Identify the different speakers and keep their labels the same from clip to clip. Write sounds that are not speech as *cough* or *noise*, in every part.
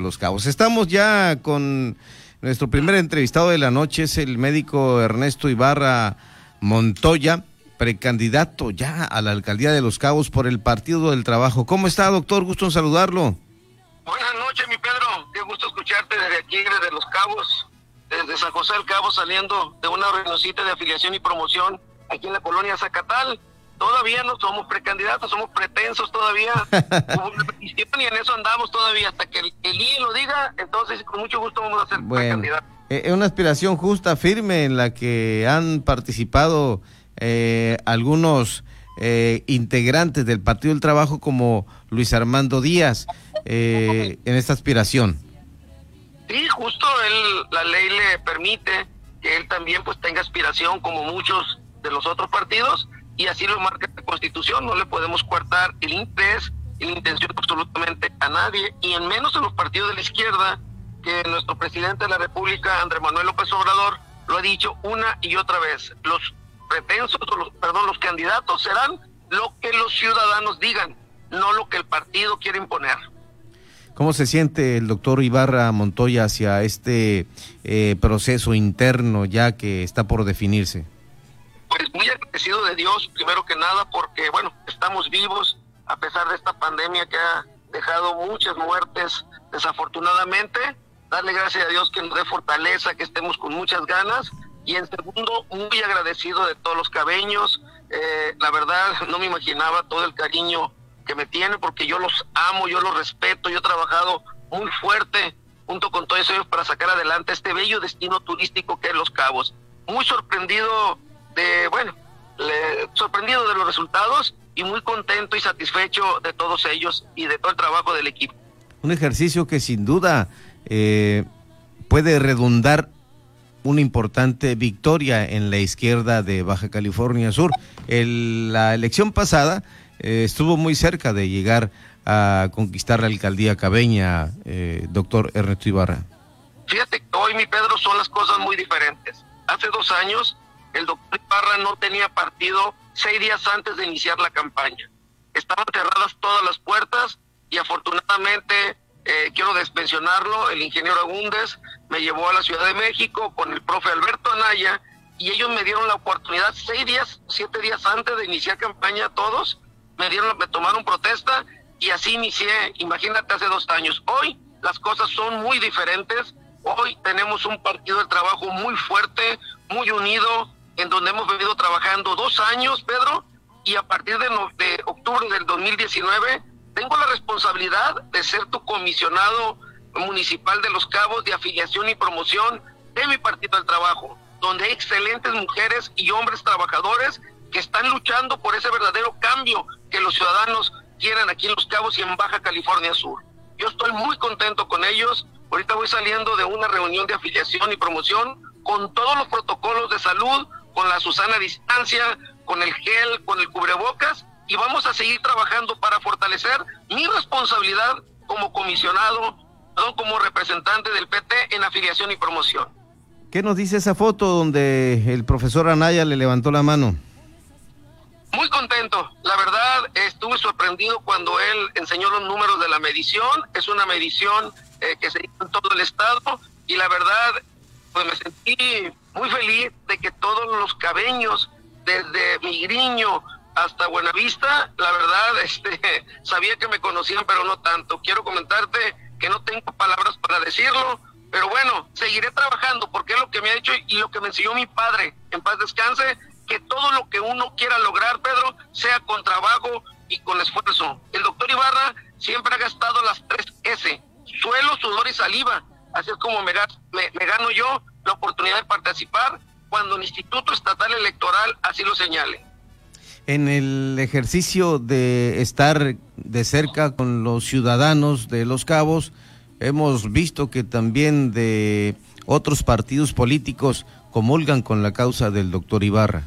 Speaker 1: Los Cabos. Estamos ya con nuestro primer entrevistado de la noche, es el médico Ernesto Ibarra Montoya, precandidato ya a la alcaldía de Los Cabos por el Partido del Trabajo. ¿Cómo está, doctor? Gusto en saludarlo.
Speaker 2: Buenas noches, mi Pedro. Qué gusto escucharte desde aquí, desde Los Cabos, desde San José del Cabo, saliendo de una reunioncita de afiliación y promoción aquí en la colonia Zacatal todavía no somos precandidatos, somos pretensos todavía. *laughs* y en eso andamos todavía. Hasta que el, el IE lo diga, entonces con mucho gusto vamos a ser precandidatos.
Speaker 1: Eh, es una aspiración justa, firme, en la que han participado eh, algunos eh, integrantes del Partido del Trabajo como Luis Armando Díaz en esta aspiración.
Speaker 2: Sí, justo él, la ley le permite que él también pues tenga aspiración como muchos de los otros partidos y así lo marca la Constitución. No le podemos coartar el interés y la intención absolutamente a nadie, y en menos en los partidos de la izquierda, que nuestro presidente de la República, Andrés Manuel López Obrador, lo ha dicho una y otra vez. Los pretensos, los, perdón, los candidatos serán lo que los ciudadanos digan, no lo que el partido quiere imponer.
Speaker 1: ¿Cómo se siente el doctor Ibarra Montoya hacia este eh, proceso interno ya que está por definirse?
Speaker 2: Pues muy agradecido de Dios, primero que nada, porque, bueno, estamos vivos a pesar de esta pandemia que ha dejado muchas muertes, desafortunadamente. Darle gracias a Dios que nos dé fortaleza, que estemos con muchas ganas. Y en segundo, muy agradecido de todos los cabeños. Eh, la verdad, no me imaginaba todo el cariño que me tiene, porque yo los amo, yo los respeto, yo he trabajado muy fuerte junto con todos ellos para sacar adelante este bello destino turístico que es Los Cabos. Muy sorprendido de, bueno, sorprendido de los resultados y muy contento y satisfecho de todos ellos y de todo el trabajo del equipo.
Speaker 1: Un ejercicio que sin duda eh, puede redundar una importante victoria en la izquierda de Baja California Sur. la elección pasada eh, estuvo muy cerca de llegar a conquistar la alcaldía cabeña, eh, doctor Ernesto Ibarra.
Speaker 2: Fíjate hoy, mi Pedro, son las cosas muy diferentes. Hace dos años el doctor Ibarra no tenía partido seis días antes de iniciar la campaña. Estaban cerradas todas las puertas y afortunadamente, eh, quiero despensionarlo, el ingeniero Agúndez me llevó a la Ciudad de México con el profe Alberto Anaya y ellos me dieron la oportunidad seis días, siete días antes de iniciar campaña todos, me dieron, me tomaron protesta y así inicié, imagínate hace dos años. Hoy las cosas son muy diferentes, hoy tenemos un partido de trabajo muy fuerte, muy unido, en donde hemos venido trabajando dos años, Pedro, y a partir de, de octubre del 2019 tengo la responsabilidad de ser tu comisionado municipal de Los Cabos de afiliación y promoción de mi Partido del Trabajo, donde hay excelentes mujeres y hombres trabajadores que están luchando por ese verdadero cambio que los ciudadanos quieren aquí en Los Cabos y en Baja California Sur. Yo estoy muy contento con ellos. Ahorita voy saliendo de una reunión de afiliación y promoción con todos los protocolos de salud, con la Susana Distancia, con el gel, con el cubrebocas y vamos a seguir trabajando para fortalecer mi responsabilidad como comisionado, no como representante del PT en afiliación y promoción.
Speaker 1: ¿Qué nos dice esa foto donde el profesor Anaya le levantó la mano?
Speaker 2: Muy contento, la verdad estuve sorprendido cuando él enseñó los números de la medición, es una medición eh, que se hizo en todo el estado y la verdad pues me sentí muy feliz de que todos los cabeños, desde Migriño hasta Buenavista, la verdad, *laughs* este, sabía que me conocían, pero no tanto. Quiero comentarte que no tengo palabras para decirlo, pero bueno, seguiré trabajando porque es lo que me ha hecho y lo que me enseñó mi padre, en paz descanse, que todo lo que uno quiera lograr, Pedro, sea con trabajo y con esfuerzo. El doctor Ibarra siempre ha gastado las tres S, suelo, sudor y saliva así es como me, gano yo la oportunidad de participar cuando el Instituto Estatal Electoral así lo señale.
Speaker 1: En el ejercicio de estar de cerca con los ciudadanos de Los Cabos, hemos visto que también de otros partidos políticos comulgan con la causa del doctor Ibarra.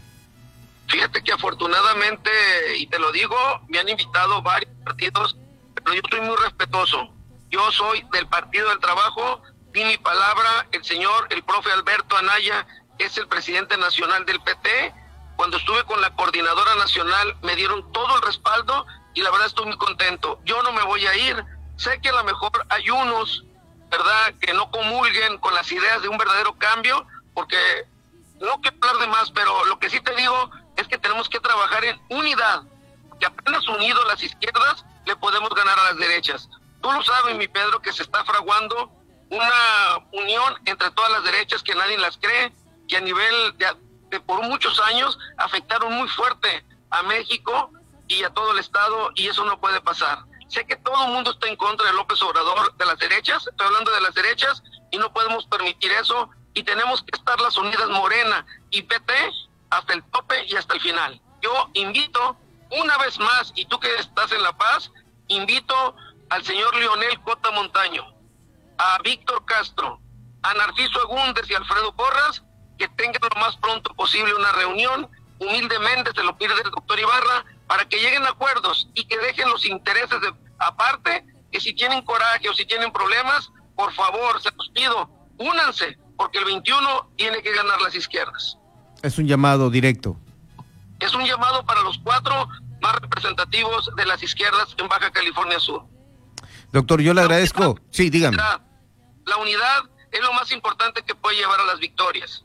Speaker 2: Fíjate que afortunadamente, y te lo digo, me han invitado varios partidos, pero yo soy muy respetuoso. Yo soy del Partido del Trabajo di mi palabra, el señor, el profe Alberto Anaya, es el presidente nacional del PT. Cuando estuve con la coordinadora nacional me dieron todo el respaldo y la verdad estoy muy contento. Yo no me voy a ir. Sé que a lo mejor hay unos ¿verdad? Que no comulguen con las ideas de un verdadero cambio, porque no quiero hablar de más, pero lo que sí te digo es que tenemos que trabajar en unidad, que apenas unidos las izquierdas le podemos ganar a las derechas. Tú lo sabes, mi Pedro, que se está fraguando una unión entre todas las derechas que nadie las cree, que a nivel de, por muchos años afectaron muy fuerte a México y a todo el Estado y eso no puede pasar. Sé que todo el mundo está en contra de López Obrador, de las derechas, estoy hablando de las derechas y no podemos permitir eso y tenemos que estar las unidas Morena y PT hasta el tope y hasta el final. Yo invito una vez más, y tú que estás en La Paz, invito al señor Leonel Cota Montaño, a Víctor Castro, a Narciso Agúndez y Alfredo Porras, que tengan lo más pronto posible una reunión. Humildemente se lo pide el doctor Ibarra para que lleguen a acuerdos y que dejen los intereses de aparte, que si tienen coraje o si tienen problemas, por favor, se los pido, únanse, porque el 21 tiene que ganar las izquierdas.
Speaker 1: Es un llamado directo.
Speaker 2: Es un llamado para los cuatro más representativos de las izquierdas en Baja California Sur.
Speaker 1: Doctor, yo le agradezco. sí, dígame.
Speaker 2: La, unidad es lo más importante que puede llevar a las victorias.